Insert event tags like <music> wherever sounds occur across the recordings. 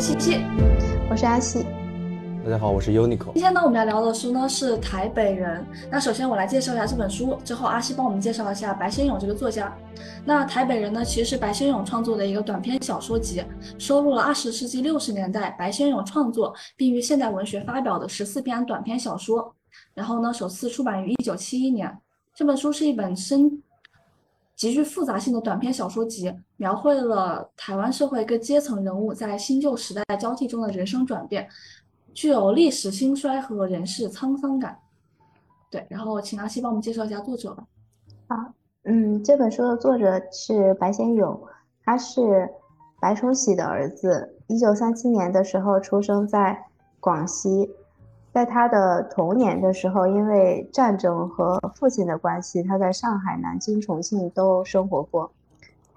是七七，我是阿西。大家好，我是 Uniqlo。今天呢，我们要聊的书呢是《台北人》。那首先我来介绍一下这本书，之后阿西帮我们介绍一下白先勇这个作家。那《台北人》呢，其实是白先勇创作的一个短篇小说集，收录了二十世纪六十年代白先勇创作并于现代文学发表的十四篇短篇小说。然后呢，首次出版于一九七一年。这本书是一本深、极具复杂性的短篇小说集，描绘了台湾社会各阶层人物在新旧时代交替中的人生转变。具有历史兴衰和人世沧桑感，对。然后请阿西帮我们介绍一下作者吧。啊，嗯，这本书的作者是白先勇，他是白崇禧的儿子，一九三七年的时候出生在广西，在他的童年的时候，因为战争和父亲的关系，他在上海、南京、重庆都生活过。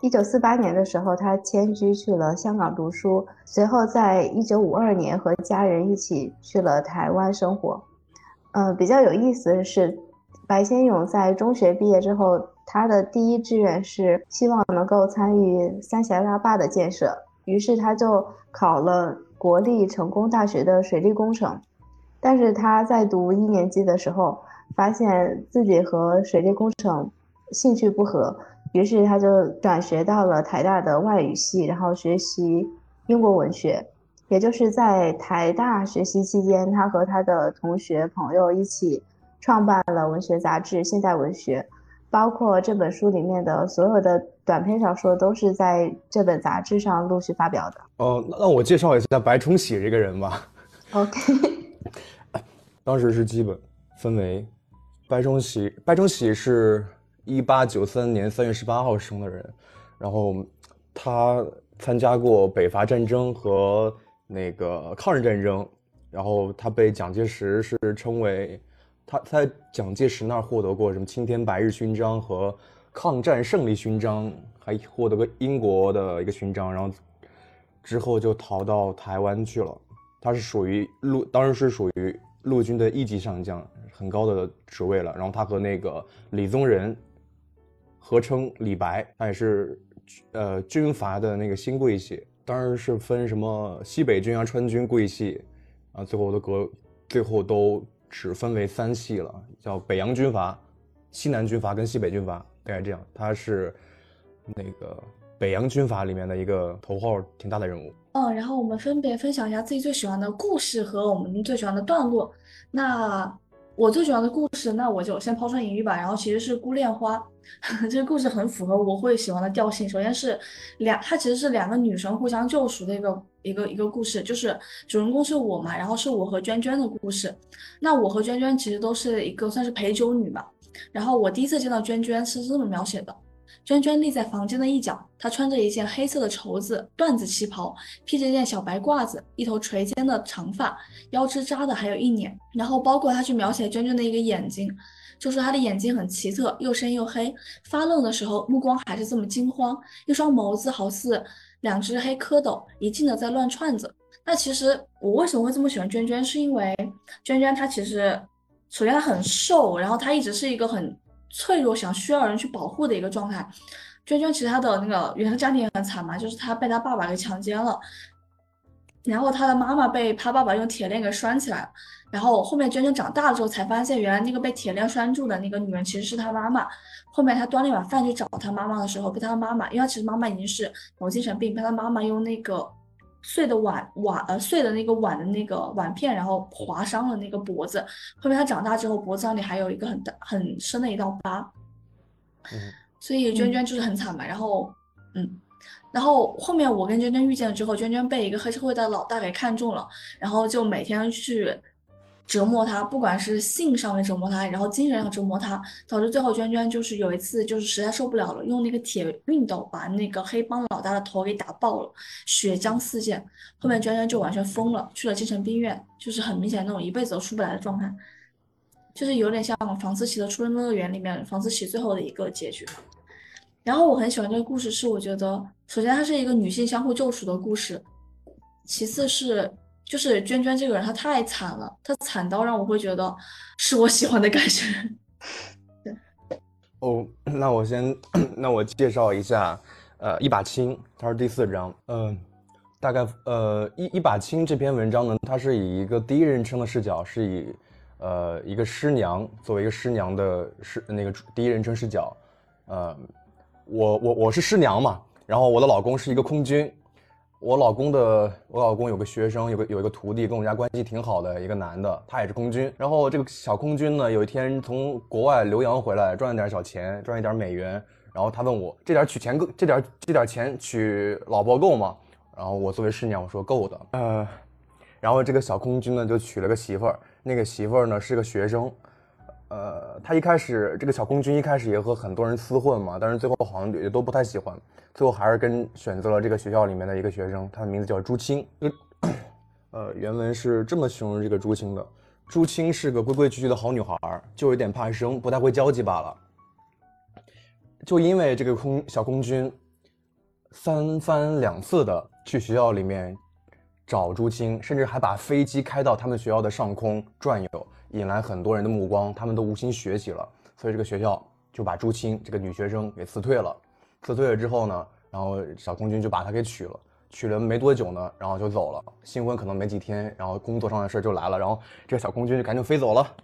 一九四八年的时候，他迁居去了香港读书，随后在一九五二年和家人一起去了台湾生活。嗯，比较有意思的是，白先勇在中学毕业之后，他的第一志愿是希望能够参与三峡大坝的建设，于是他就考了国立成功大学的水利工程。但是他在读一年级的时候，发现自己和水利工程兴趣不合。于是他就转学到了台大的外语系，然后学习英国文学。也就是在台大学习期间，他和他的同学朋友一起创办了文学杂志《现代文学》，包括这本书里面的所有的短篇小说都是在这本杂志上陆续发表的。哦，那我介绍一下白崇禧这个人吧。OK，当时是基本分为白崇禧，白崇禧是。一八九三年三月十八号生的人，然后他参加过北伐战争和那个抗日战争，然后他被蒋介石是称为他在蒋介石那儿获得过什么青天白日勋章和抗战胜利勋章，还获得过英国的一个勋章，然后之后就逃到台湾去了。他是属于陆，当时是属于陆军的一级上将，很高的职位了。然后他和那个李宗仁。合称李白，他也是，呃，军阀的那个新贵系，当然是分什么西北军啊、川军贵系，啊，最后都隔，最后都只分为三系了，叫北洋军阀、西南军阀跟西北军阀，大概这样。他是那个北洋军阀里面的一个头号挺大的人物。嗯，然后我们分别分享一下自己最喜欢的故事和我们最喜欢的段落。那我最喜欢的故事，那我就先抛砖引玉吧。然后其实是《孤恋花》。<laughs> 这个故事很符合我会喜欢的调性。首先是两，它其实是两个女生互相救赎的一个一个一个故事，就是主人公是我嘛，然后是我和娟娟的故事。那我和娟娟其实都是一个算是陪酒女吧。然后我第一次见到娟娟是这么描写的：娟娟立在房间的一角，她穿着一件黑色的绸子缎子旗袍，披着一件小白褂子，一头垂肩的长发，腰肢扎的还有一捻。然后包括他去描写娟娟的一个眼睛。就是他的眼睛很奇特，又深又黑，发愣的时候目光还是这么惊慌，一双眸子好似两只黑蝌蚪，一劲的在乱窜着。那其实我为什么会这么喜欢娟娟，是因为娟娟她其实首先她很瘦，然后她一直是一个很脆弱，想需要人去保护的一个状态。娟娟其实她的那个原生家庭也很惨嘛，就是她被她爸爸给强奸了，然后她的妈妈被她爸爸用铁链给拴起来了。然后后面娟娟长大了之后才发现，原来那个被铁链拴住的那个女人其实是她妈妈。后面她端了一碗饭去找她妈妈的时候，被她妈妈，因为她其实妈妈已经是脑精神病，被她妈妈用那个碎的碗碗呃碎的那个碗的那个碗片，然后划伤了那个脖子。后面他长大之后，脖子上里还有一个很大很深的一道疤。嗯，所以娟娟就是很惨嘛。然后嗯，然后后面我跟娟娟遇见了之后，娟娟被一个黑社会的老大给看中了，然后就每天去。折磨他，不管是性上面折磨他，然后精神上折磨他，导致最后娟娟就是有一次就是实在受不了了，用那个铁熨斗把那个黑帮老大的头给打爆了，血浆四溅。后面娟娟就完全疯了，去了精神病院，就是很明显那种一辈子都出不来的状态，就是有点像房思琪的《出生乐园》里面房思琪最后的一个结局。然后我很喜欢这个故事，是我觉得首先它是一个女性相互救赎的故事，其次是。就是娟娟这个人，她太惨了，她惨到让我会觉得是我喜欢的感觉。<laughs> 对，哦，那我先，那我介绍一下，呃，一把青，它是第四章。嗯，大概呃一一把青这篇文章呢，它是以一个第一人称的视角，是以呃一个师娘作为一个师娘的师那个第一人称视角，呃，我我我是师娘嘛，然后我的老公是一个空军，我老公的我老公有个学生，有个有一个徒弟，跟我们家关系挺好的一个男的，他也是空军，然后这个小空军呢，有一天从国外留洋回来，赚了点小钱，赚一点美元，然后他问我这点取钱够，这点这点钱娶老婆够吗？然后我作为师娘，我说够的。呃，然后这个小空军呢就娶了个媳妇儿，那个媳妇儿呢是个学生。呃，他一开始这个小空军一开始也和很多人厮混嘛，但是最后好像也都不太喜欢，最后还是跟选择了这个学校里面的一个学生，他的名字叫朱青。<coughs> 呃，原文是这么形容这个朱青的：朱青是个规规矩矩的好女孩，就有点怕生，不太会交际罢了。就因为这个空小空军三番两次的。去学校里面找朱青，甚至还把飞机开到他们学校的上空转悠，引来很多人的目光，他们都无心学习了。所以这个学校就把朱青这个女学生给辞退了。辞退了之后呢，然后小空军就把她给娶了。娶了没多久呢，然后就走了。新婚可能没几天，然后工作上的事就来了，然后这个小空军就赶紧飞走了。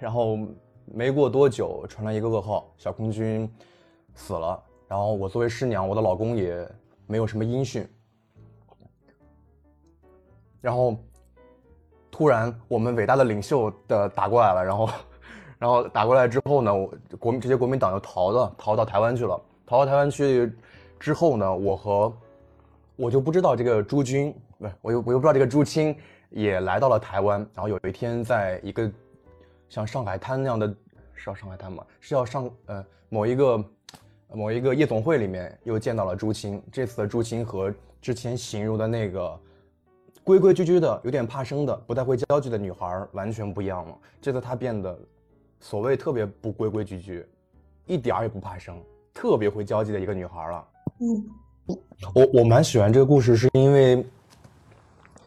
然后没过多久，传来一个噩耗，小空军死了。然后我作为师娘，我的老公也没有什么音讯。然后，突然我们伟大的领袖的打过来了，然后，<laughs> 然后打过来之后呢，我国民这些国民党又逃了，逃到台湾去了。逃到台湾去之后呢，我和我就不知道这个朱军，不是我又我又不知道这个朱青也来到了台湾。然后有一天，在一个像上海滩那样的，是要上海滩吗？是要上呃某一个某一个夜总会里面又见到了朱青。这次的朱青和之前形容的那个。规规矩矩的，有点怕生的，不太会交际的女孩完全不一样了。这次她变得，所谓特别不规规矩矩，一点儿也不怕生，特别会交际的一个女孩了。嗯，我我蛮喜欢这个故事，是因为，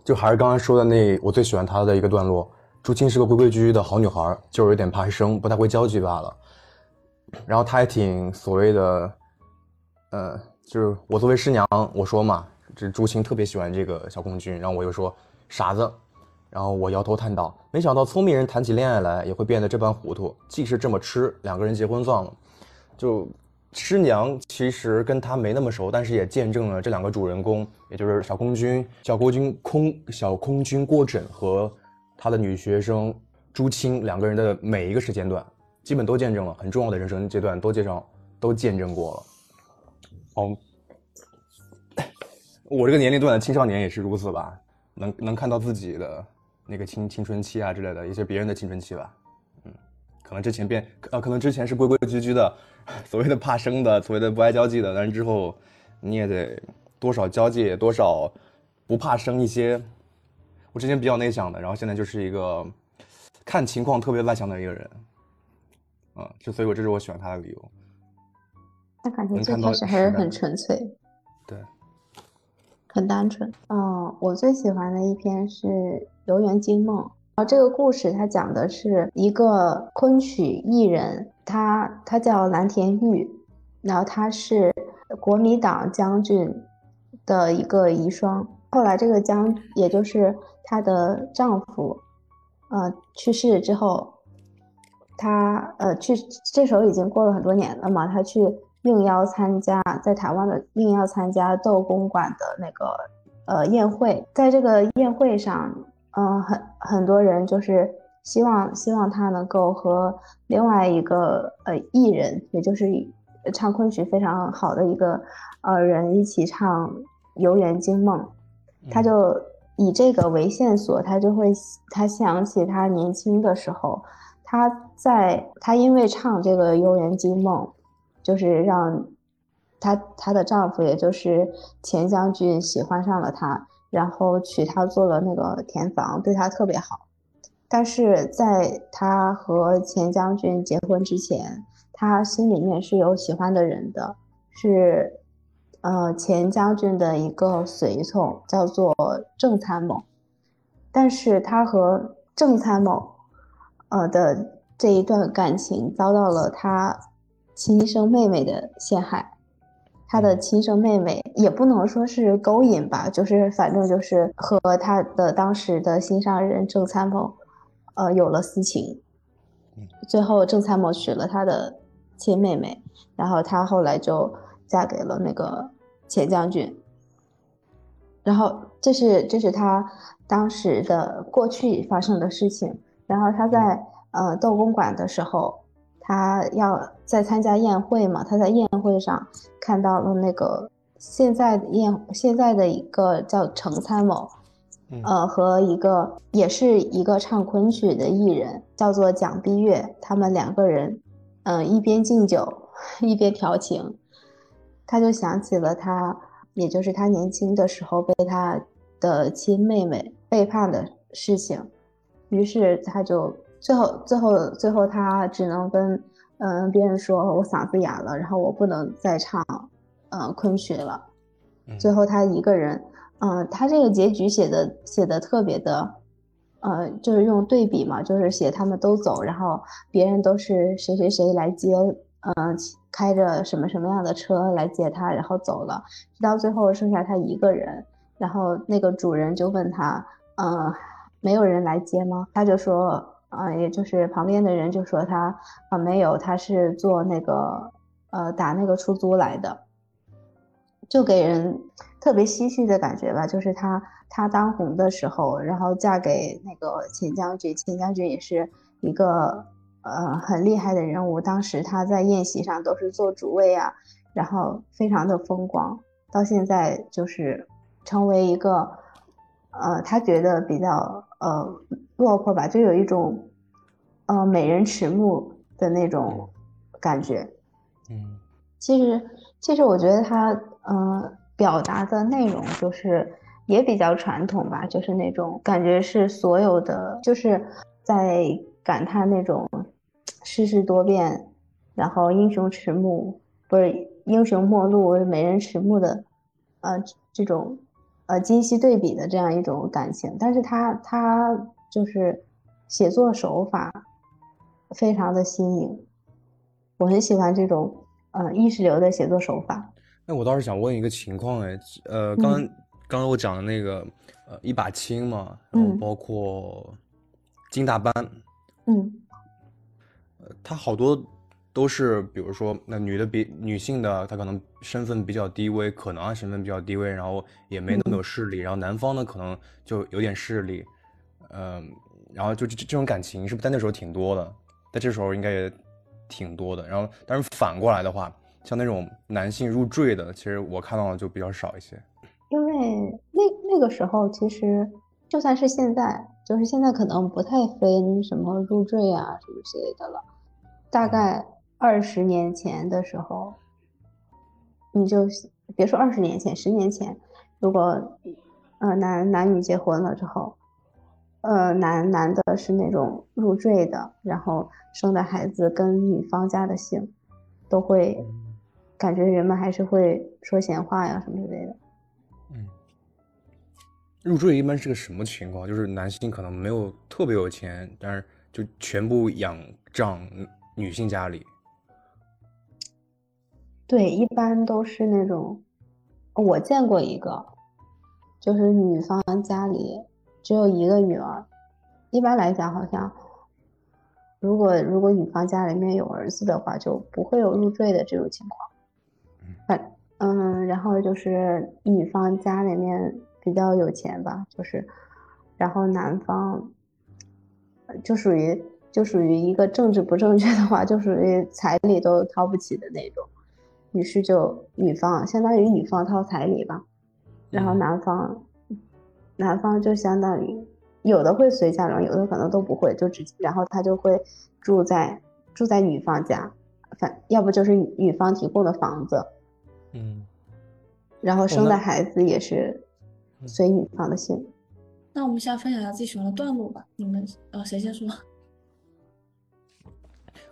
就还是刚刚说的那我最喜欢她的一个段落。朱青是个规规矩矩的好女孩，就是有点怕生，不太会交际罢了。然后她还挺所谓的，呃，就是我作为师娘，我说嘛。这朱青特别喜欢这个小空军，然后我又说傻子，然后我摇头叹道：“没想到聪明人谈起恋爱来也会变得这般糊涂。既是这么吃，两个人结婚算了。”就师娘其实跟他没那么熟，但是也见证了这两个主人公，也就是小空军、小国军空小空军郭枕和他的女学生朱青两个人的每一个时间段，基本都见证了很重要的人生阶段，都介绍都见证过了。哦。我这个年龄段的青少年也是如此吧，能能看到自己的那个青青春期啊之类的，一些别人的青春期吧，嗯，可能之前变呃，可能之前是规规矩矩的，所谓的怕生的，所谓的不爱交际的，但是之后你也得多少交际，多少不怕生一些。我之前比较内向的，然后现在就是一个看情况特别外向的一个人，嗯，就所以，我这是我喜欢他的理由。那感觉最开始还是很纯粹。很单纯嗯，我最喜欢的一篇是《游园惊梦》。然后这个故事它讲的是一个昆曲艺人，他他叫蓝田玉，然后他是国民党将军的一个遗孀。后来这个将，也就是她的丈夫，呃，去世之后，她呃去这时候已经过了很多年了嘛，她去。应邀参加在台湾的应邀参加窦公馆的那个呃宴会，在这个宴会上，嗯，很很多人就是希望希望他能够和另外一个呃艺人，也就是唱昆曲非常好的一个呃人一起唱《游园惊梦》，他就以这个为线索，他就会他想起他年轻的时候，他在他因为唱这个《游园惊梦》。就是让她她的丈夫，也就是钱将军喜欢上了她，然后娶她做了那个田房，对她特别好。但是在她和钱将军结婚之前，她心里面是有喜欢的人的，是呃钱将军的一个随从，叫做郑参谋。但是她和郑参谋呃的这一段感情遭到了她。亲生妹妹的陷害，他的亲生妹妹，也不能说是勾引吧，就是反正就是和他的当时的心上人郑参谋，呃，有了私情。最后郑参谋娶了他的亲妹妹，然后他后来就嫁给了那个钱将军。然后这是这是他当时的过去发生的事情。然后他在呃窦公馆的时候，他要在参加宴会嘛，他在宴会上看到了那个现在宴现在的一个叫程参谋，呃和一个也是一个唱昆曲的艺人，叫做蒋碧月，他们两个人，嗯一边敬酒 <laughs> 一边调情，他就想起了他。也就是他年轻的时候被他的亲妹妹背叛的事情，于是他就最后最后最后他只能跟嗯别人说我嗓子哑了，然后我不能再唱嗯昆曲了。最后他一个人，嗯，他这个结局写的写的特别的，呃，就是用对比嘛，就是写他们都走，然后别人都是谁谁谁来接，嗯。开着什么什么样的车来接他，然后走了，直到最后剩下他一个人。然后那个主人就问他：“嗯，没有人来接吗？”他就说：“啊，也就是旁边的人就说他啊，没有，他是坐那个呃打那个出租来的。”就给人特别唏嘘的感觉吧。就是他他当红的时候，然后嫁给那个钱将军，钱将军也是一个。呃，很厉害的人物，当时他在宴席上都是做主位啊，然后非常的风光。到现在就是成为一个，呃，他觉得比较呃落魄吧，就有一种呃美人迟暮的那种感觉。嗯，其实其实我觉得他呃表达的内容就是也比较传统吧，就是那种感觉是所有的就是在感叹那种。世事多变，然后英雄迟暮，不是英雄末路，美人迟暮的，呃，这种，呃，今昔对比的这样一种感情。但是他他就是写作手法非常的新颖，我很喜欢这种呃意识流的写作手法。那我倒是想问一个情况，哎，呃，刚刚刚我讲的那个呃一把青嘛，然后包括金大班，嗯。呃他好多都是，比如说那女的比女性的，她可能身份比较低微，可能啊身份比较低微，然后也没那么有势力，然后男方呢可能就有点势力，嗯，然后就这这种感情是不是在那时候挺多的？在这时候应该也挺多的。然后，但是反过来的话，像那种男性入赘的，其实我看到的就比较少一些。因为那那个时候，其实就算是现在，就是现在可能不太分什么入赘啊什么之类的了。大概二十年前的时候，你就别说二十年前，十年前，如果呃男男女结婚了之后，呃男男的是那种入赘的，然后生的孩子跟女方家的姓，都会感觉人们还是会说闲话呀什么之类的。嗯，入赘一般是个什么情况？就是男性可能没有特别有钱，但是就全部仰仗。女性家里，对，一般都是那种，我见过一个，就是女方家里只有一个女儿。一般来讲，好像如果如果女方家里面有儿子的话，就不会有入赘的这种情况。反嗯，然后就是女方家里面比较有钱吧，就是，然后男方就属于。就属于一个政治不正确的话，就属于彩礼都掏不起的那种，于是就女方相当于女方掏彩礼吧，然后男方，男方就相当于有的会随嫁妆，有的可能都不会，就直接然后他就会住在住在女方家，反要不就是女方提供的房子，嗯，然后生的孩子也是随女方的姓。那我们现在分享一下自己喜欢的段落吧，你们呃谁先说？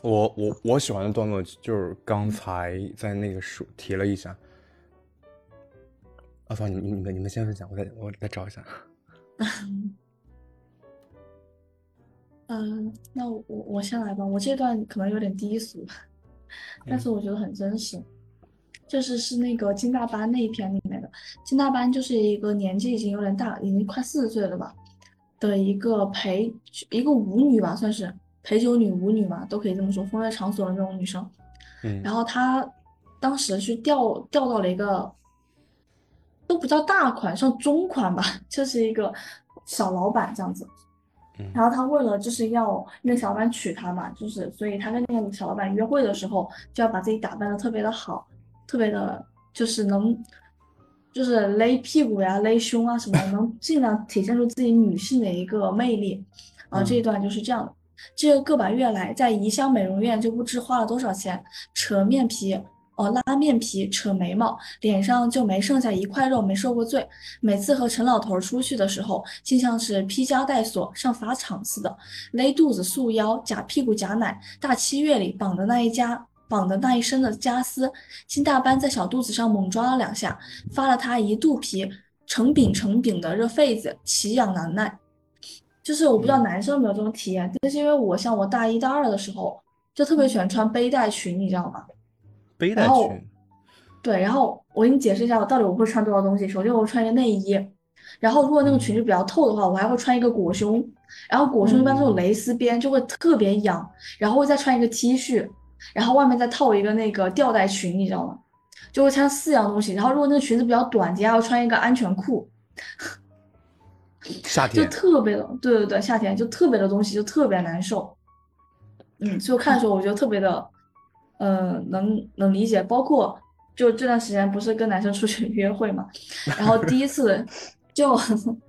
我我我喜欢的段落就是刚才在那个书提了一下，啊，芳你你你们你们先分享，我再我再找一下。<laughs> 嗯，那我我先来吧，我这段可能有点低俗，但是我觉得很真实。就是是那个金大班那一篇里面的。金大班就是一个年纪已经有点大，已经快四十岁了吧的一个陪一个舞女吧，算是陪酒女、舞女嘛，都可以这么说，风月场所的那种女生。嗯，然后她当时去调调到了一个都不叫大款，像中款吧，就是一个小老板这样子。嗯然后他为了就是要那个小老板娶她嘛，就是所以他跟那个小老板约会的时候，就要把自己打扮的特别的好，特别的，就是能，就是勒屁股呀、勒胸啊什么的，能尽量体现出自己女性的一个魅力。啊，这一段就是这样的。这个把月来在怡香美容院就不知花了多少钱，扯面皮，哦，拉面皮，扯眉毛，脸上就没剩下一块肉没受过罪。每次和陈老头出去的时候，竟像是披枷带锁上法场似的，勒肚子、束腰、夹屁股、夹奶。大七月里绑的那一家，绑的那一身的家丝，金大班在小肚子上猛抓了两下，发了他一肚皮成饼成饼的热痱子，奇痒难耐。就是我不知道男生有没有这种体验，就是因为我像我大一大二的时候，就特别喜欢穿背带裙，你知道吗？背带裙，对，然后我给你解释一下，我到底我会穿多少东西。首先，我会穿一个内衣，然后如果那个裙子比较透的话，我还会穿一个裹胸，然后裹胸一般都有蕾丝边，就会特别痒。然后会再穿一个 T 恤，然后外面再套一个那个吊带裙，你知道吗？就会穿四样东西。然后如果那个裙子比较短，底下要穿一个安全裤，就夏天就，特别的，对对对，夏天就特别的东西就特别难受。嗯，所以我看的时候我觉得特别的，呃，能能理解。包括就这段时间不是跟男生出去约会嘛，然后第一次就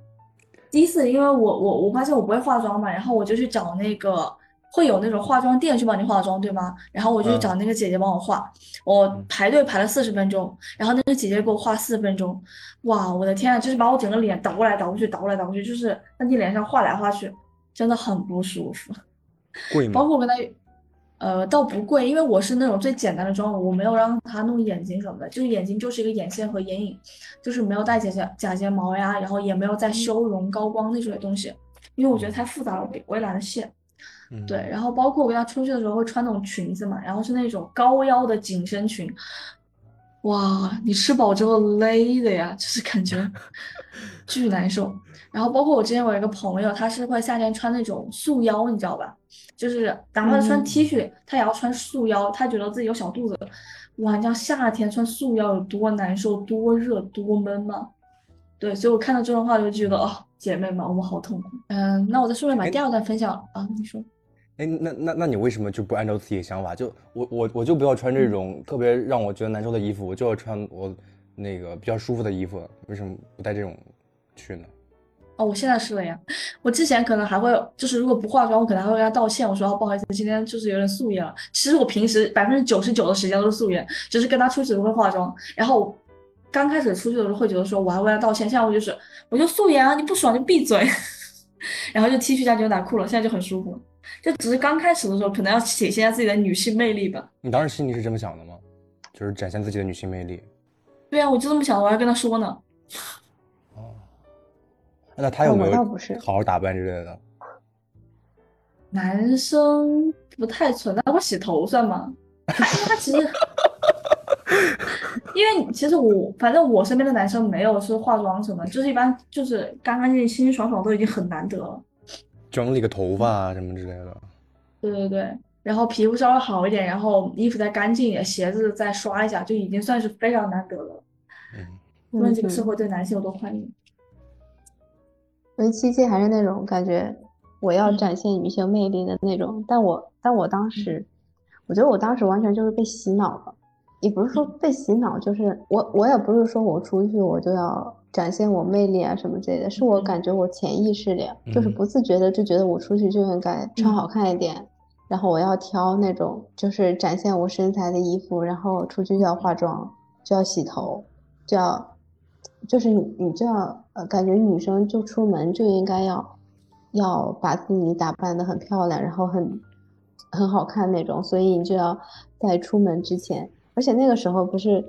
<laughs> 第一次，因为我我我发现我不会化妆嘛，然后我就去找那个会有那种化妆店去帮你化妆，对吗？然后我就找那个姐姐帮我化，我排队排了四十分钟，然后那个姐姐给我化四分钟，哇，我的天啊，就是把我整个脸倒过来倒过去，倒过来倒过去，就是在你脸上画来画去，真的很不舒服。<laughs> 贵吗？包括我跟她，呃，倒不贵，因为我是那种最简单的妆容，我没有让她弄眼睛什么的，就是眼睛就是一个眼线和眼影，就是没有戴假睫假睫毛呀，然后也没有再修容、高光那种东西，因为我觉得太复杂了，我我也懒得卸。嗯对，然后包括我跟他出去的时候会穿那种裙子嘛，然后是那种高腰的紧身裙，哇，你吃饱之后勒的呀，就是感觉 <laughs> 巨难受。然后包括我之前我有一个朋友，他是会夏天穿那种束腰，你知道吧？就是哪怕是穿嗯 T 恤，他也要穿束腰，他觉得自己有小肚子。哇，你知道夏天穿束腰有多难受、多热、多闷吗？对，所以我看到这段话就觉得，哦，姐妹们，我们好痛苦。嗯，那我再顺便把哎第二段分享啊，你说。哎，那那那你为什么就不按照自己的想法？就我我我就不要穿这种特别让我觉得难受的衣服，我就要穿我那个比较舒服的衣服，为什么不带这种去呢？哦，我现在是了呀。我之前可能还会，就是如果不化妆，我可能还会跟他道歉，我说、哦、不好意思，今天就是有点素颜了。其实我平时百分之九十九的时间都是素颜，只是跟他出去都会化妆。然后刚开始出去的时候会觉得说我还为他道歉，现在我就是我就素颜啊，你不爽就闭嘴，<laughs> 然后就 T 恤加牛仔裤了，现在就很舒服了。就只是刚开始的时候，可能要体现一下自己的女性魅力吧。你当时心里是这么想的吗？就是展现自己的女性魅力。对啊，我就这么想的，我还跟他说呢。哦，那他有哦没有我倒不是好好打扮之类的？男生不太存在，我洗头算吗？他 <laughs> 因为他其实，因为其实我反正我身边的男生没有说化妆什么，就是一般就是干干净净、清清爽爽都已经很难得了。整理个头发啊什么之类的。对对对，然后皮肤稍微好一点，然后衣服再干净一点，鞋子再刷一下，就已经算是非常难得了。嗯，无论这个嗯社会对男性有多欢迎。所以七七还是那种感觉，我要嗯展现女性魅力的那种。但我但我当时，我觉得我当时完全就是被洗脑了，也不是说被洗脑，就是我我也不是说我出去我就要展现我魅力啊什么之类的，是我嗯。感觉我潜意识里就是嗯。不自觉的就觉得我出去就应该穿好看一点，然后我要挑那种就是展现我身材的衣服，然后出去就要化妆，就要洗头，就要就是你你就要呃，感觉女生就出门就应该要要把自己打扮得很漂亮，然后很很好看那种，所以你就要在出门之前，而且那个时候不是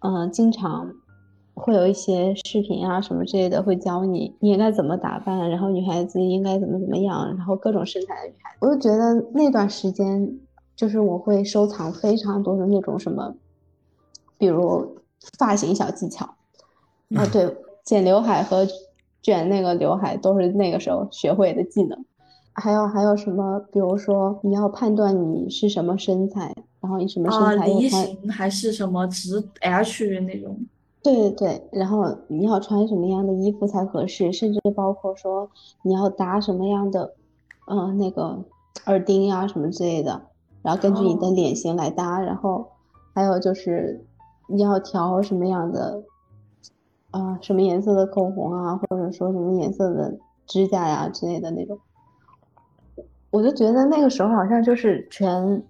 嗯、呃经常会有一些视频啊什么之类的，会教你你应该怎么打扮，然后女孩子应该怎么怎么样，然后各种身材的女孩子，我就觉得那段时间就是我会收藏非常多的那种什么比如发型小技巧，啊，对，<laughs> 剪刘海和卷那个刘海都是那个时候学会的技能。还有还有什么？比如说你要判断你是什么身材，然后你什么啊，身材又梨穿，形还是什么直 H 那种？对对对，然后你要穿什么样的衣服才合适，甚至包括说你要搭什么样的，嗯、那个耳钉呀、什么之类的，然后根据你的哦脸型来搭，然后还有就是你要调什么样的，啊、什么颜色的口红啊，或者说什么颜色的指甲呀之类的那种，我就觉得那个时候好像就是全，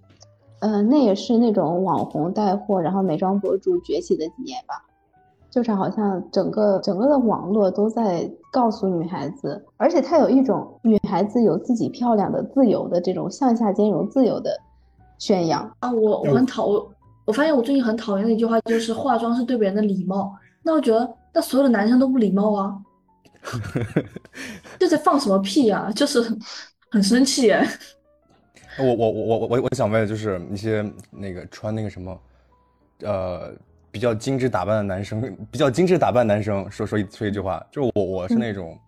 呃，那也是那种网红带货，然后美妆博主崛起的几年吧。就是好像整个整个的网络都在告诉女孩子，而且它有一种女孩子有自己漂亮的自由的这种向下兼容自由的宣扬。啊，我我很讨我我发现我最近很讨厌的一句话就是化妆是对别人的礼貌。那我觉得那所有的男生都不礼貌啊，<laughs> 这在放什么屁呀、就是很生气耶。我我我我我我想问，就是一些那个穿那个什么，呃，比较精致打扮的男生，比较精致打扮的男生说说一说一句话，就是我我是那种，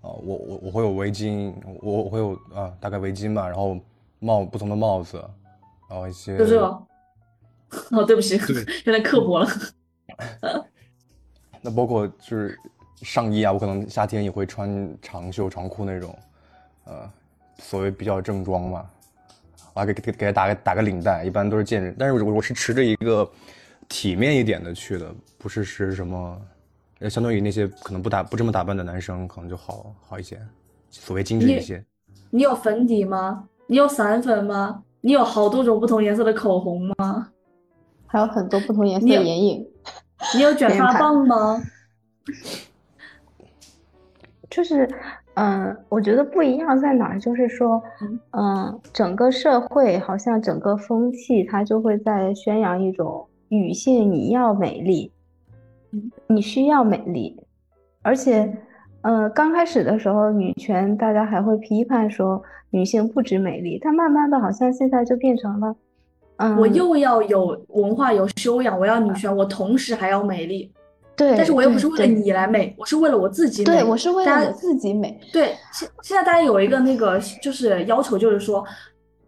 啊、我我我会有围巾，我我会有啊、大概围巾吧，然后帽不同的帽子，然后一些就这个。<laughs> 哦，对不起，有点刻薄了。那包括就是上衣啊，我可能夏天也会穿长袖长裤那种，呃，所谓比较正装嘛，我还给给给他打个打个领带，一般都是见人，但是我我是持着一个体面一点的去的，不是是什么，呃，相当于那些可能不打不这么打扮的男生，可能就好好一些，所谓精致一些。你有粉底吗？你有散粉吗？你有好多种不同颜色的口红吗？还有很多不同颜色的眼影，你有卷发棒吗？<laughs> 就是，嗯，我觉得不一样在哪儿，就是说，嗯，整个社会好像整个风气，它就会在宣扬一种女性你要美丽，嗯。你需要美丽，而且，呃，刚开始的时候，女权大家还会批判说女性不止美丽，但慢慢的好像现在就变成了，嗯，我。又要有文化有修养，我要女权，我同时还要美丽。对，但是我又不是为了你来美，我是为了我自己美。对，我是为了我自己美，对，现现在大家有一个那个就是要求，就是说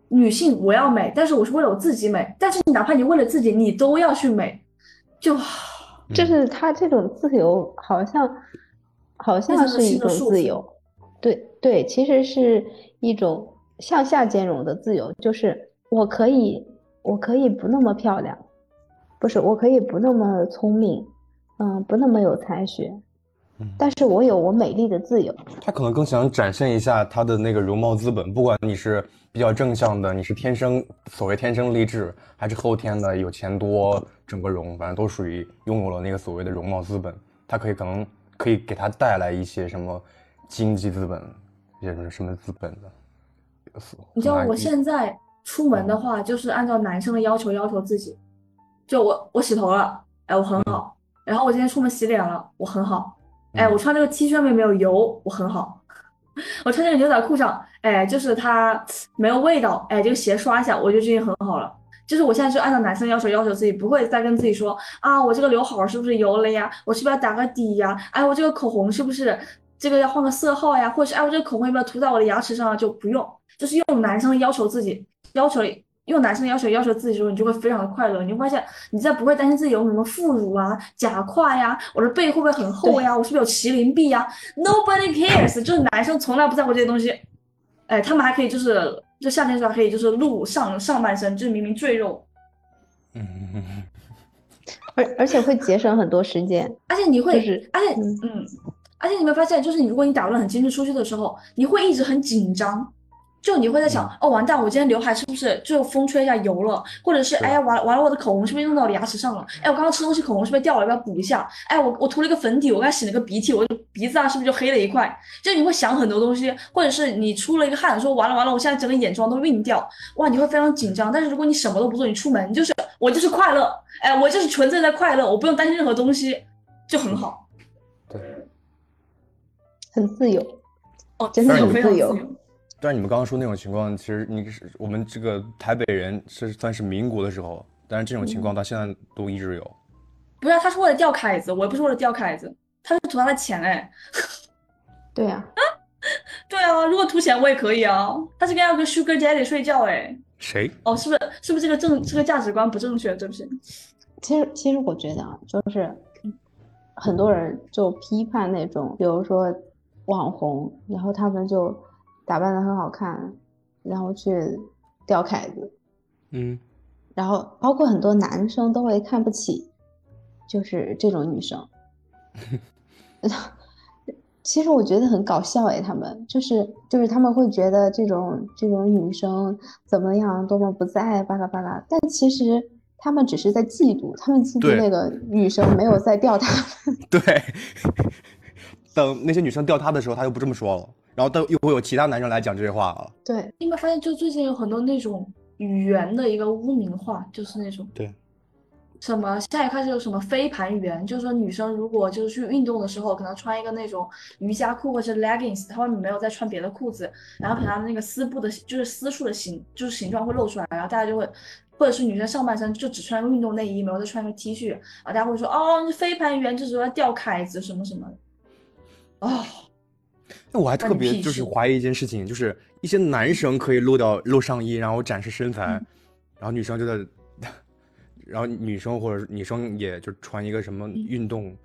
女性我要美，但是我是为了我自己美。但是哪怕你为了自己，你都要去美，就就是他这种自由，好像好像是一种自由，对对，其实是一种向下兼容的自由，就是我可以我可以不那么漂亮，不是我可以不那么聪明，嗯，不那么有才学，嗯但是我有我美丽的自由，他可能更想展现一下他的那个容貌资本，不管你是比较正向的，你是天生所谓天生丽质，还是后天的有钱多整个容，反正都属于拥有了那个所谓的容貌资本。他可以可能可以给他带来一些什么经济资本，一些什么什么资本的。你知道我现在出门的话，就是按照男生的要求要求自己，就我我洗头了，哎，我很好。然后我今天出门洗脸了，我很好。哎，嗯我穿这个 T 恤上面没有油，我很好。<laughs> 我穿这个牛仔裤上，哎，就是它没有味道，哎，这个鞋刷一下，我就觉得很好了。就是我现在就按照男生要求要求自己，不会再跟自己说啊，我这个刘海儿是不是油了呀？我是不是要打个底呀？哎，我这个口红是不是这个要换个色号呀？或者是哎，我这个口红有没有涂在我的牙齿上啊？就不用，就是用男生的要求自己，要求用男生的要求要求自己的时候，你就会非常的快乐。你会发现你在不会担心自己有什么副乳啊、假胯呀，我的背会不会很厚呀？我是不是有麒麟臂呀？Nobody cares，就是男生从来不在乎这些东西。哎，他们还可以就是就夏天的时候还可以就是露上上半身，就是明明赘肉，<laughs> 嗯嗯嗯而而且会节省很多时间，而且你会，就是而且嗯嗯，而且你有没有发现，就是你如果你打扮得很精致出去的时候，你会一直很紧张，就你会在想，哦，完蛋，我今天刘海是不是就风吹一下油了，或者是是哎呀，完了完了，我的口红是不是弄到我的牙齿上了？哎，我刚刚吃东西口红是不是掉了，要不要补一下？哎，我我涂了一个粉底，我刚擤了个鼻涕，我的鼻子啊是不是就黑了一块？就你会想很多东西，或者是你出了一个汗，说完了完了，我现在整个眼妆都晕掉，哇，你会非常紧张。但是如果你什么都不做，你出门就是我就是快乐，哎，我就是纯粹在快乐，我不用担心任何东西，就很好。对。很自由。哦，真的很自由。但是你们刚刚说那种情况，其实你是我们这个台北人是算是民国的时候，但是这种情况到现在都一直有，不是，他是为了钓凯子，我又不是为了钓凯子，他是图他的钱哎。对呀、<laughs> 对啊，如果图钱我也可以啊。他是跟要跟 Sugar Daddy 睡觉哎。谁？哦，是不是是不是这个正这个价值观不正确？对不起。其实其实我觉得啊，就是很多人就批判那种，比如说网红，然后他们就打扮的很好看，然后去钓凯子，嗯，然后包括很多男生都会看不起，就是这种女生。<laughs> 其实我觉得很搞笑哎，他们就是就是他们会觉得这种这种女生怎么样，多么不在爱，巴拉巴拉。但其实他们只是在嫉妒，他们嫉妒那个女生没有在钓他们。<laughs> 对。等那些女生钓他的时候，他又不这么说了，然后都又会有其他男生来讲这些话了。对，你有没有发现，就最近有很多那种语言的一个污名化，就是那种对，什么现在也开始有什么飞盘员，就是说女生如果就是去运动的时候，可能穿一个那种瑜伽裤或者是 leggings，她外面没有再穿别的裤子，然后可能那个丝布的，就是丝束的形，就是形状会露出来，然后大家就会，或者是女生上半身就只穿个运动内衣，没有再穿个 T 恤，然后大家会说哦，飞盘员就是要吊凯子什么什么的，哦，那我还特别就是怀疑一件事情，就是一些男生可以露掉露上衣，然后展示身材，嗯。然后女生就在，然后女生或者女生也就穿一个什嗯。么运动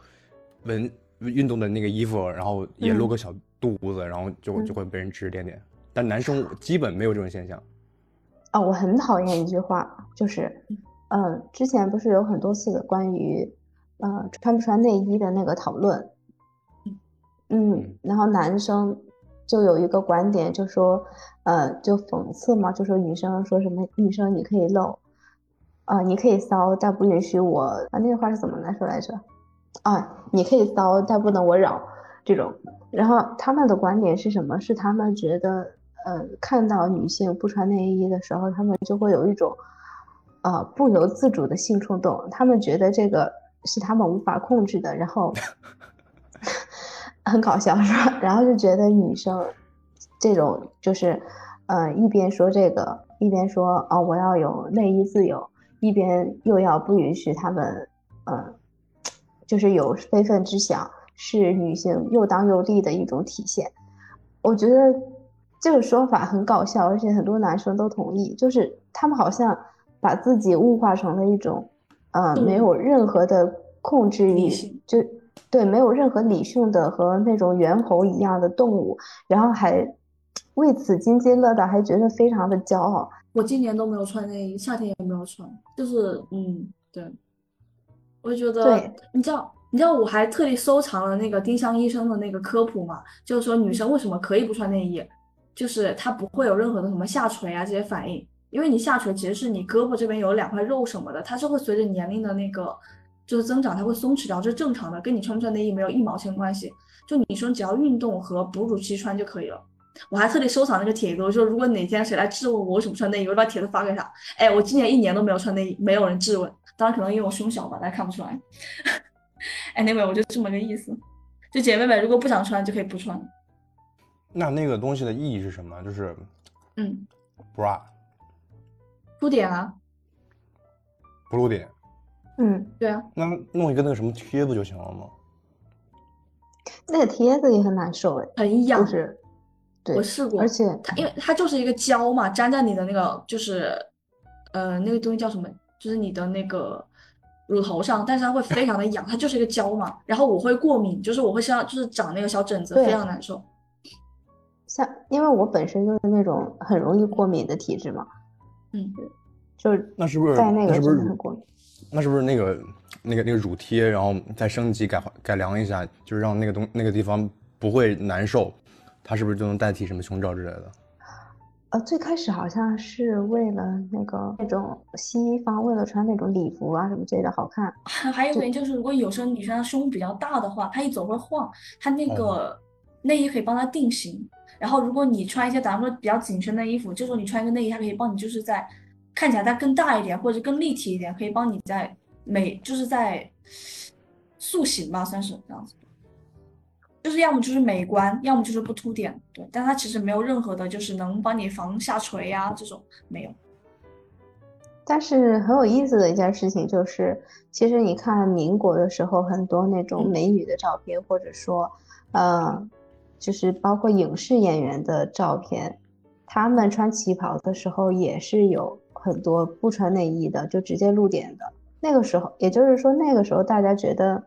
文运动的那个衣服，然后也露个小肚子，然后就就会被人指指点点。但男生基本没有这种现象。啊，我很讨厌一句话，就是，嗯、之前不是有很多次的关于，呃，穿不穿内衣的那个讨论，嗯，然后男生就有一个观点，就说，呃，就讽刺嘛，就说女生说什么女生你可以露，啊、你可以骚，但不允许我，啊，那个话是怎么来说来着？啊，你可以骚，但不能我扰，这种。然后他们的观点是什么？是他们觉得，呃，看到女性不穿内衣的时候，他们就会有一种，呃，不由自主的性冲动。他们觉得这个是他们无法控制的，然后很搞笑 <laughs> 是吧？然后就觉得女生这种就是，呃，一边说这个，一边说哦我要有内衣自由，一边又要不允许他们，嗯、就是有非分之想，是女性又当又立的一种体现。我觉得这个说法很搞笑，而且很多男生都同意，就是他们好像把自己物化成了一种，呃，没有任何的控制欲就对，没有任何理性的和那种猿猴一样的动物，然后还为此津津乐道，还觉得非常的骄傲。我今年都没有穿内衣，夏天也没有穿，就是嗯，对，我就觉得对，你知道，你知道我还特地收藏了那个丁香医生的那个科普嘛，就是说女生为什么可以不穿内衣，就是她不会有任何的什么下垂啊这些反应，因为你下垂其实是你胳膊这边有两块肉什么的，它是会随着年龄的那个就是增长，它会松弛掉，这是正常的，跟你穿不穿内衣没有一毛钱关系。就女生只要运动和哺乳期穿就可以了。我还特地收藏那个帖子，我说如果哪天谁来质问我为什么穿内衣，我就把帖子发给他。哎，我今年一年都没有穿内衣，没有人质问。当然可能因为我胸小吧，大家看不出来。anyway，我就这么个意思。就姐妹们如果不想穿就可以不穿。那那个东西的意义是什么？就是嗯，bra 凸点啊，不露点，嗯，对啊，那弄一个那个什么贴不就行了吗？那个贴子也很难受哎，很痒。就是，对我，试过，而且它因为它就是一个胶嘛，粘在你的那个就是，呃，那个东西叫什么？就是你的那个乳头上，但是它会非常的痒，它就是一个胶嘛。然后我会过敏，就是我会身上就是长那个小疹子，非常难受。像因为我本身就是那种很容易过敏的体质嘛，嗯，就是那是不是在那个很过敏。那是不是那个那个那个乳贴，然后再升级改改良一下，就是让那个东那个地方不会难受，它是不是就能代替什么胸罩之类的？呃，最开始好像是为了那个那种西方为了穿那种礼服啊什么之类的好看，还还有一个原因就是，如果有时候女生胸比较大的话，她一走会晃，她那哦个内衣可以帮她定型。然后如果你穿一些咱们说比较紧身的衣服，这时候你穿一个内衣，它可以帮你就是在看起来它更大一点，或者更立体一点，可以帮你在美就是在塑形吧，算是这样子。就是要么就是美观，要么就是不凸点，对，但它其实没有任何的，就是能帮你防下垂呀、这种没有。但是很有意思的一件事情就是，其实你看民国的时候，很多那种美女的照片，或者说，呃，就是包括影视演员的照片，他们穿旗袍的时候也是有很多不穿内衣的，就直接露点的。那个时候，也就是说那个时候大家觉得，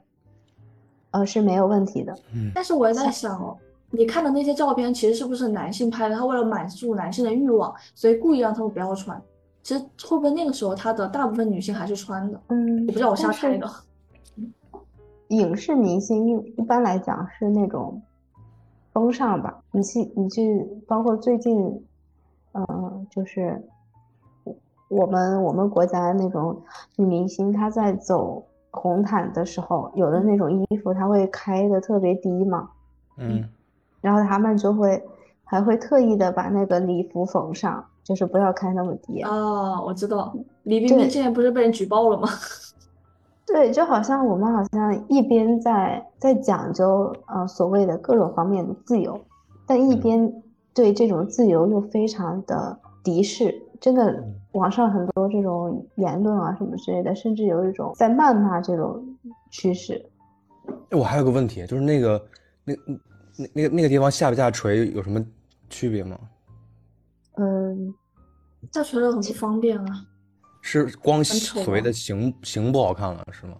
呃是没有问题的。嗯。但是我也在想哦，你看的那些照片，其实是不是男性拍的？他为了满足男性的欲望，所以故意让他们不要穿。其实会不会那个时候，他的大部分女性还是穿的？嗯，我不知道，我瞎猜的。影视明星一一般来讲是那种风尚吧。你去，你去，包括最近，嗯，就是我们我们国家那种女明星，她在走红毯的时候，有的那种衣服，她会开的特别低嘛。嗯。然后他们就会还会特意的把那个礼服缝上。就是不要开那么低啊！我知道李冰冰现在不是被人举报了吗？对，就好像我们好像一边在在讲究呃所谓的各种方面的自由，但一边对这种自由又非常的敌视。真的，网上很多这种言论啊什么之类的，甚至有一种在谩骂这种趋势。我还有个问题，就是那个那那那个那个地方下不下垂有什么区别吗？嗯，下垂了很不方便啊。是光所谓的形形不好看了是吗？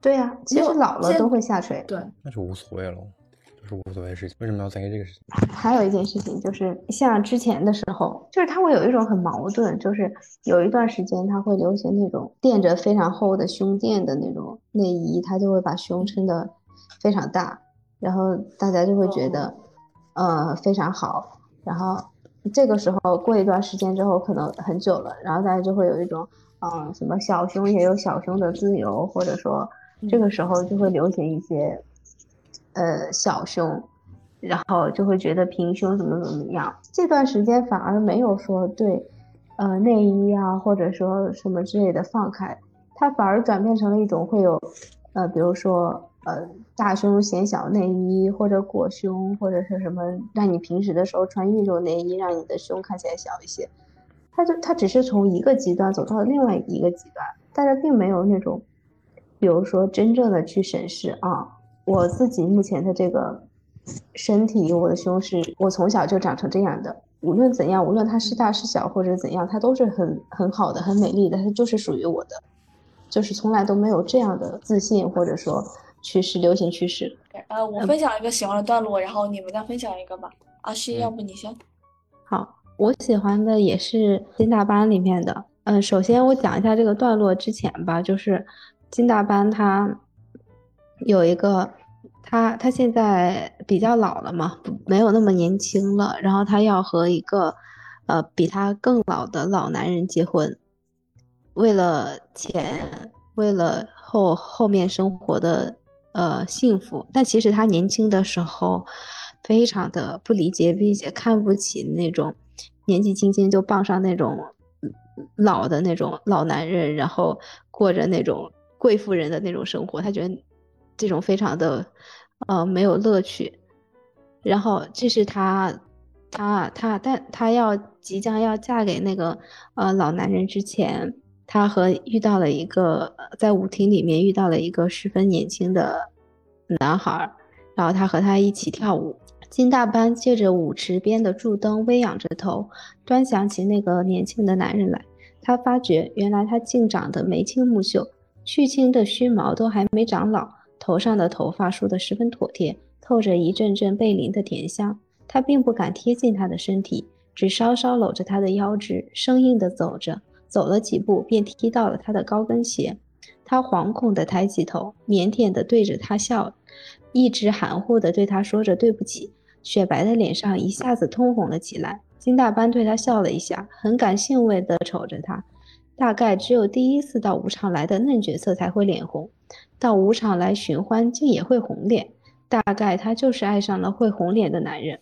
对呀，其实老了都会下垂。对，那就无所谓了，就是无所谓的事情。为什么要在意这个事情？还有一件事情就是，像之前的时候，就是他会有一种很矛盾，就是有一段时间他会流行那种垫着非常厚的胸垫的那种内衣，他就会把胸撑得非常大，然后大家就会觉得，呃，非常好，然后。这个时候过一段时间之后，可能很久了，然后大家就会有一种，嗯，什么小胸也有小胸的自由，或者说这个时候就会流行一些，呃，小胸，然后就会觉得平胸怎么怎么样。这段时间反而没有说对，呃，内衣啊或者说什么之类的放开，它反而转变成了一种会有，呃，比如说。呃，大胸显小内衣，或者裹胸，或者是什么，让你平时的时候穿运动内衣，让你的胸看起来小一些。它就它只是从一个极端走到了另外一个极端，大家并没有那种，比如说真正的去审视啊，我自己目前的这个身体，我的胸是我从小就长成这样的，无论怎样，无论它是大是小或者怎样，它都是很很好的，很美丽的，它就是属于我的，就是从来都没有这样的自信，或者说。趋势，流行趋势。呃，我分享一个喜欢的段落，然后你们再分享一个吧。阿西，要不你先。好，我喜欢的也是金大班里面的。嗯，首先我讲一下这个段落之前吧，就是金大班他有一个，他他现在比较老了嘛，没有那么年轻了，然后他要和一个呃比他更老的老男人结婚，为了钱，为了后后面生活的。呃，幸福，但其实他年轻的时候，非常的不理解，并且看不起那种年纪轻轻就傍上那种老的那种老男人，然后过着那种贵妇人的那种生活，他觉得这种非常的呃没有乐趣。然后这是他，他他但他要即将要嫁给那个呃老男人之前。他和遇到了一个在舞厅里面遇到了一个十分年轻的男孩，然后他和他一起跳舞。金大班借着舞池边的柱灯，微仰着头，端详起那个年轻的男人来。他发觉，原来他竟长得眉清目秀，去青的须毛都还没长老，头上的头发梳得十分妥帖，透着一阵阵贝林的甜香。他并不敢贴近他的身体，只稍稍搂着他的腰肢，生硬地走着。走了几步，便踢到了他的高跟鞋。他惶恐地抬起头，腼腆地对着他笑，一直含糊地对他说着对不起。雪白的脸上一下子通红了起来。金大班对他笑了一下，很感兴味地瞅着他。大概只有第一次到舞场来的嫩角色才会脸红，到舞场来寻欢竟也会红脸。大概他就是爱上了会红脸的男人。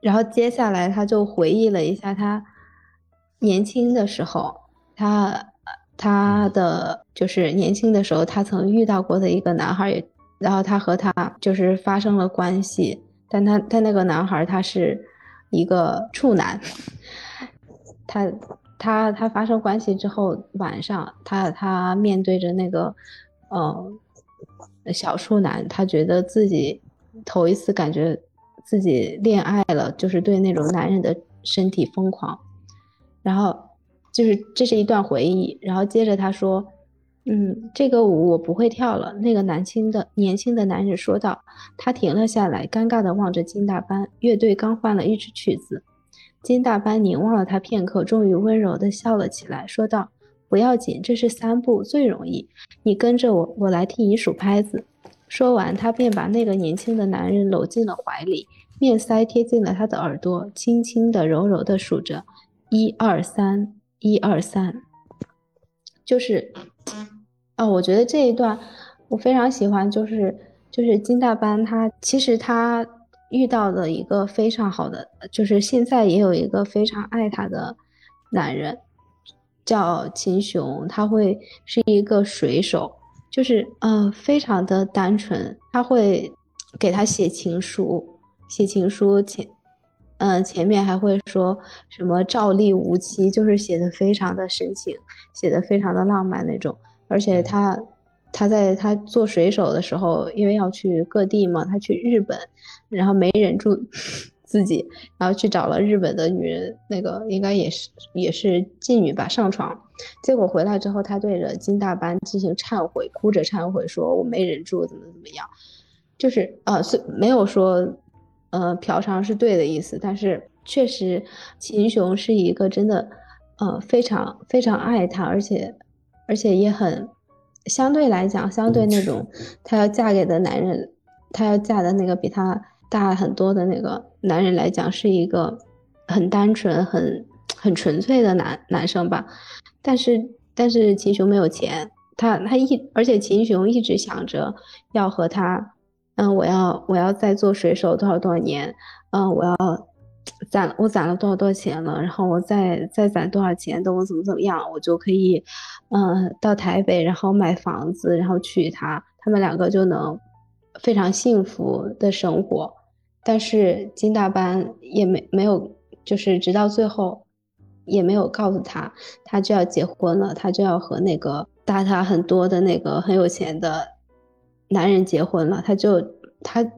然后接下来他就回忆了一下他。年轻的时候，他他的就是年轻的时候，他曾遇到过的一个男孩也，然后他和他就是发生了关系，但他他那个男孩他是一个处男，他他他发生关系之后，晚上他他面对着那个，呃，小处男，他觉得自己头一次感觉自己恋爱了，就是对那种男人的身体疯狂，然后就是这是一段回忆，然后接着他说，嗯，这个舞我不会跳了。那个年轻的年轻的男人说道，他停了下来，尴尬地望着金大班，乐队刚换了一支曲子。金大班凝望了他片刻，终于温柔地笑了起来，说道：“不要紧，这是三步，最容易。你跟着我，我来替你数拍子。”说完，他便把那个年轻的男人搂进了怀里，面腮贴近了他的耳朵，轻轻地、柔柔地数着：“一二三，一二三。”就是，啊，我觉得这一段我非常喜欢，就是就是金大班他其实他。遇到的一个非常好的，就是现在也有一个非常爱他的男人，叫秦雄，他会是一个水手，就是呃非常的单纯，他会给他写情书，写情书前，嗯前面还会说什么赵丽无期，就是写的非常的深情，写的非常的浪漫那种，而且他。他在他做水手的时候，因为要去各地嘛，他去日本，然后没忍住 <laughs> 自己，然后去找了日本的女人，那个应该也是也是妓女吧，上床，结果回来之后，他对着金大班进行忏悔，哭着忏悔说：“我没忍住，怎么怎么样。”就是呃，是没有说，呃，嫖娼是对的意思，但是确实秦雄是一个真的，呃，非常非常爱她，而且而且也很。相对来讲，相对那种她要嫁给的男人，她要嫁的那个比她大很多的那个男人来讲，是一个很单纯、很很纯粹的男男生吧。但是，但是秦雄没有钱，他他一而且秦雄一直想着要和他，嗯，我要我要再做水手多少多少年，嗯，我要。攒我攒了多少多少钱了，然后我再再攒多少钱，等我怎么怎么样，我就可以，嗯，到台北，然后买房子，然后娶她，他们两个就能非常幸福的生活。但是金大班也没没有，就是直到最后也没有告诉他，他就要结婚了，他就要和那个大他很多的那个很有钱的男人结婚了，他就他。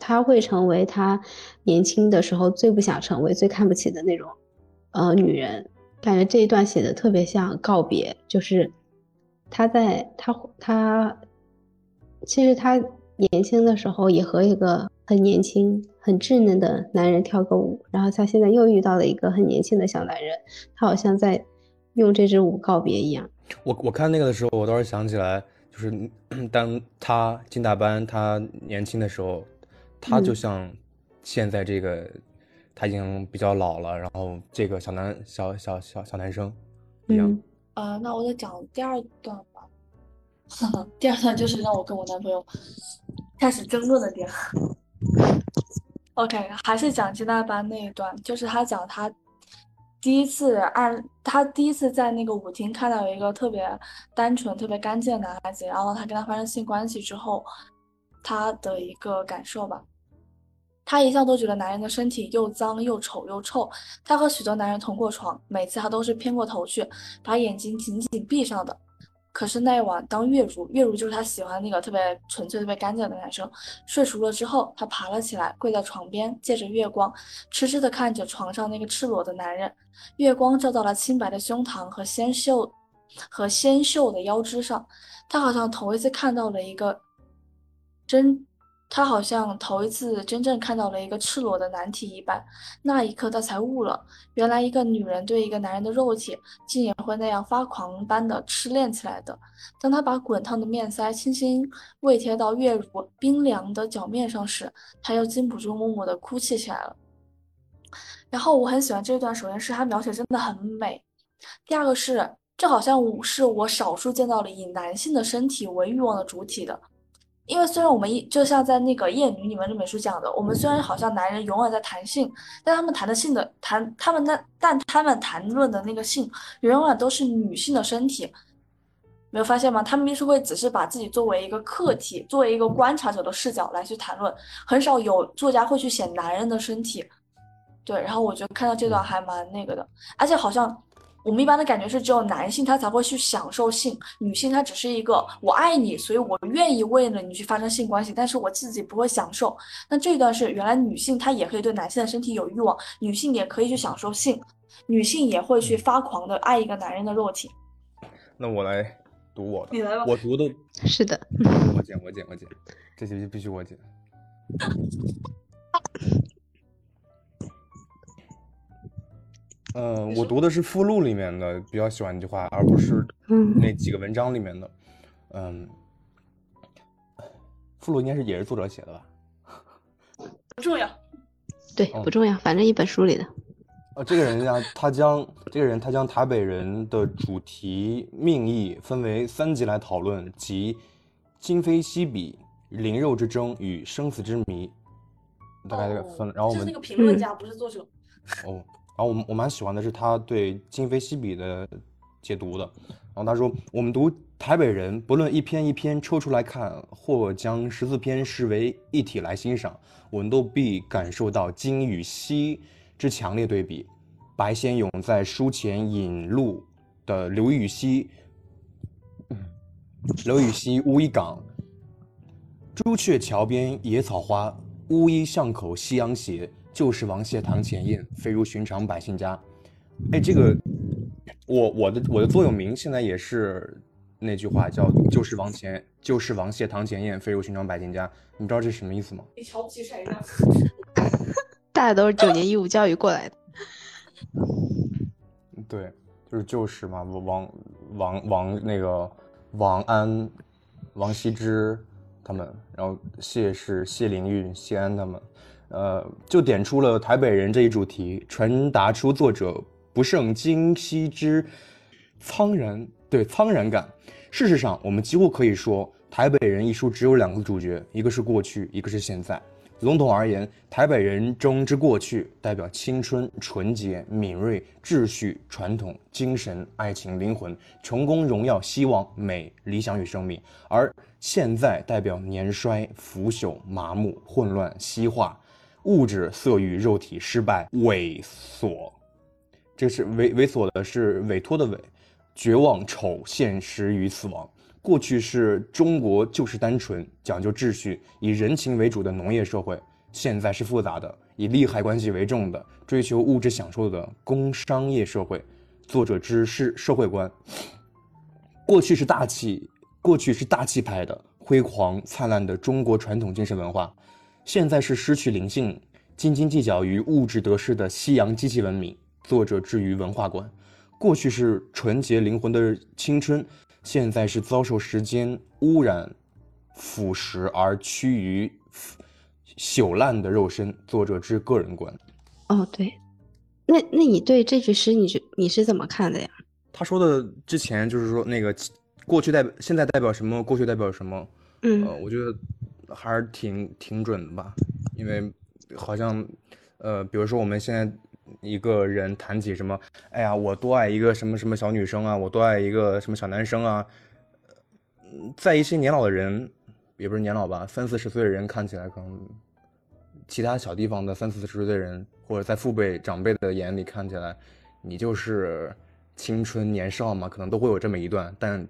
他会成为他年轻的时候最不想成为、最看不起的那种，呃，女人。感觉这一段写的特别像告别，就是他在他他，其实他年轻的时候也和一个很年轻、很稚嫩的男人跳个舞，然后他现在又遇到了一个很年轻的小男人，他好像在用这支舞告别一样。我我看那个的时候，我倒是想起来，就是 <clears throat> 当他进大班他年轻的时候。他就像现在这个，他已经比较老了，然后这个小男小小小小男生一样。啊，那我再讲第二段吧。<laughs> 第二段就是让我跟我男朋友开始争论的点。OK，还是讲金大班那一段，就是他讲他第一次按他第一次在那个舞厅看到一个特别单纯、特别干净的男孩子，然后他跟他发生性关系之后。他的一个感受吧，他一向都觉得男人的身体又脏又丑又臭。他和许多男人同过床，每次他都是偏过头去，把眼睛紧紧闭上的。可是那一晚，当月如月如就是他喜欢那个特别纯粹、特别干净的男生睡熟了之后，他爬了起来，跪在床边，借着月光，痴痴地看着床上那个赤裸的男人。月光照到了清白的胸膛和纤秀和纤秀的腰肢上，他好像头一次看到了一个。真，他好像头一次真正看到了一个赤裸的难题一般，那一刻他才悟了，原来一个女人对一个男人的肉体，竟也会那样发狂般的痴恋起来的。当他把滚烫的面腮轻轻未贴到月如冰凉的脚面上时，他又禁不住默默的哭泣起来了。然后我很喜欢这段，首先是他描写真的很美，第二个是这好像是我少数见到了以男性的身体为欲望的主体的。因为虽然我们一就像在那个《艳女》里面这本书讲的，我们虽然好像男人永远在谈性，但他们谈的性的谈他们那，但他们谈论的那个性，永远都是女性的身体，没有发现吗？他们必是会只是把自己作为一个客体，作为一个观察者的视角来去谈论，很少有作家会去写男人的身体。对，然后我觉得看到这段还蛮那个的，而且好像我们一般的感觉是，只有男性他才会去享受性，女性她只是一个我爱你，所以我愿意为了你去发生性关系，但是我自己不会享受。那这段是原来女性她也可以对男性的身体有欲望，女性也可以去享受性，女性也会去发狂的爱一个男人的肉体。那我来读我的，你来吧我读的是的，我剪我剪我剪，这期必须我剪。<laughs> 嗯，我读的是附录里面的，比较喜欢一句话，而不是嗯那几个文章里面的。嗯，附录应该是也是作者写的吧？<laughs> 不重要。对，嗯不重要，反正一本书里的。呃，这个人呀，他将这个人他将台北人的主题命义分为三级来讨论，即今非昔比、灵肉之争与生死之谜，大概这个分。然后我们就是那个评论家，不是作者。哦，<laughs> 然后我我蛮喜欢的是他对今非昔比的解读的。然后他说，我们读台北人，不论一篇一篇抽出来看，或将十四篇视为一体来欣赏，我们都必感受到今与昔之强烈对比。白先勇在书前引录的刘禹锡，刘禹锡乌衣港，朱雀桥边野草花，乌衣巷口夕阳斜。旧时王谢堂前燕，飞入寻常百姓家。哎，这个我我的我的座右铭现在也是那句话，叫“就是王前就是王谢堂前燕，飞入寻常百姓家”。你知道这是什么意思吗？你瞧不起谁呢？<laughs> 大家都是九年义务教育过来的。<laughs> 对，就是旧时嘛，王王王那个王安、王羲之他们，然后谢氏、谢灵运、谢安他们，呃，就点出了台北人这一主题，传达出作者不胜今昔之苍然，对苍然感。事实上，我们几乎可以说，《台北人》一书只有两个主角，一个是过去，一个是现在。笼统而言，台北人中之过去代表青春、纯洁、敏锐、秩序、传统、精神、爱情、灵魂、成功、荣耀、希望、美、理想与生命；而现在代表年衰、腐朽、麻木、混乱、西化、物质、色欲、肉体、失败、猥琐。这是猥猥琐的是委托的委，绝望、丑、现实与死亡。过去是中国就是单纯讲究秩序、以人情为主的农业社会，现在是复杂的、以利害关系为重的、追求物质享受的工商业社会。作者之是社会观。过去是大气，过去是大气派的、辉煌灿烂的中国传统精神文化，现在是失去灵性、斤斤计较于物质得失的西洋机器文明。作者置于文化观。过去是纯洁灵魂的青春。现在是遭受时间污染、腐蚀而趋于朽烂的肉身。作者之个人观。哦，对，那那你对这句诗，你是你是怎么看的呀？他说的之前就是说那个过去代表现在代表什么，过去代表什么。嗯呃，我觉得还是挺挺准的吧，因为好像呃，比如说我们现在。一个人谈起什么，哎呀，我多爱一个什么什么小女生啊，我多爱一个什么小男生啊，在一些年老的人，也不是年老吧，三四十岁的人看起来可能，其他小地方的三四十岁的人，或者在父辈长辈的眼里看起来，你就是青春年少嘛，可能都会有这么一段。但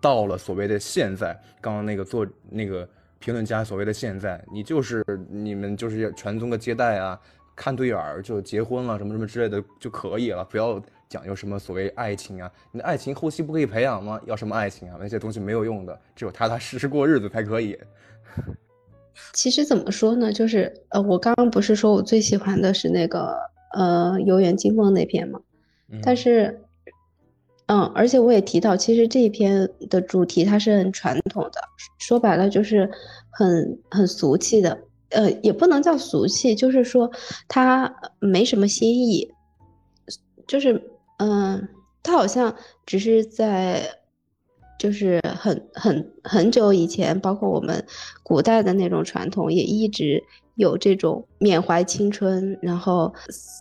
到了所谓的现在，刚刚那个做那个评论家所谓的现在，你就是你们就是传宗的接代啊。看对眼儿就结婚了，什么什么之类的就可以了，不要讲究什么所谓爱情啊。你的爱情后期不可以培养吗？要什么爱情啊？那些东西没有用的，只有踏踏实实过日子才可以。<laughs> 其实怎么说呢，就是呃，我刚刚不是说我最喜欢的是那个呃《游园惊梦》那篇吗？嗯、但是，嗯，而且我也提到，其实这一篇的主题它是很传统的，说白了就是很很俗气的。呃，也不能叫俗气，就是说他没什么新意，就是嗯、呃，他好像只是在，就是很很很久以前，包括我们古代的那种传统，也一直有这种缅怀青春，然后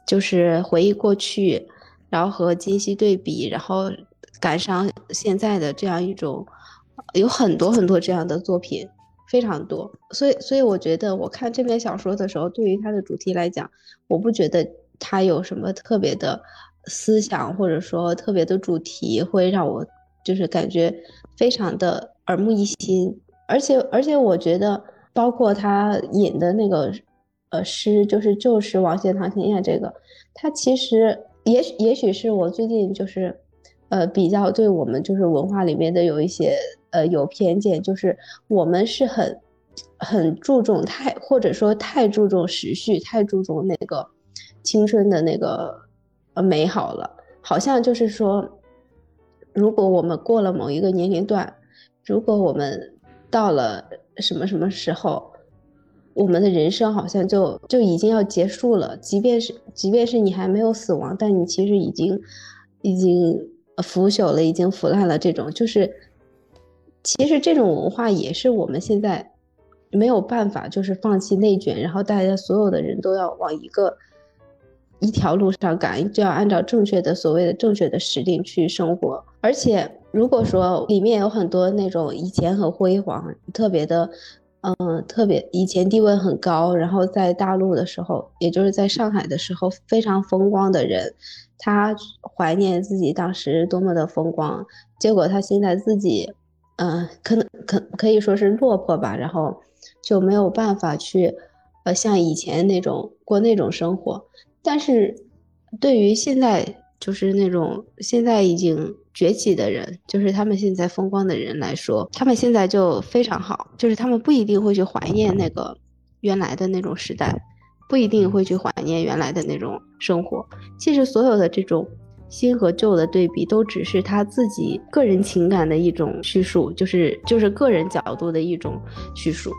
就是回忆过去，然后和今昔对比，然后感伤现在的这样一种，有很多很多这样的作品。非常多，所以所以我觉得我看这篇小说的时候，对于它的主题来讲，我不觉得它有什么特别的思想或者说特别的主题，会让我就是感觉非常的耳目一新。而且而且我觉得，包括他引的那个呃诗，就是就是王谢堂前燕这个，他其实也许也许是我最近就是呃比较对我们就是文化里面的有一些呃有偏见，就是我们是很很注重太或者说太注重时序，太注重那个青春的那个呃美好了，好像就是说，如果我们过了某一个年龄段，如果我们到了什么什么时候，我们的人生好像就就已经要结束了。即便是即便是你还没有死亡，但你其实已经已经腐朽了，已经腐烂了。这种就是，其实这种文化也是我们现在没有办法，就是放弃内卷，然后大家所有的人都要往一个一条路上赶，就要按照正确的所谓的正确的时令去生活，而且。如果说里面有很多那种以前很辉煌、特别的，嗯，特别以前地位很高，然后在大陆的时候，也就是在上海的时候非常风光的人，他怀念自己当时多么的风光，结果他现在自己，嗯，可能可可以说是落魄吧，然后就没有办法去，呃，像以前那种过那种生活。但是，对于现在就是那种现在已经。崛起的人，就是他们现在风光的人来说，他们现在就非常好，就是他们不一定会去怀念那个原来的那种时代，不一定会去怀念原来的那种生活。其实所有的这种新和旧的对比，都只是他自己个人情感的一种叙述，就是就是个人角度的一种叙述。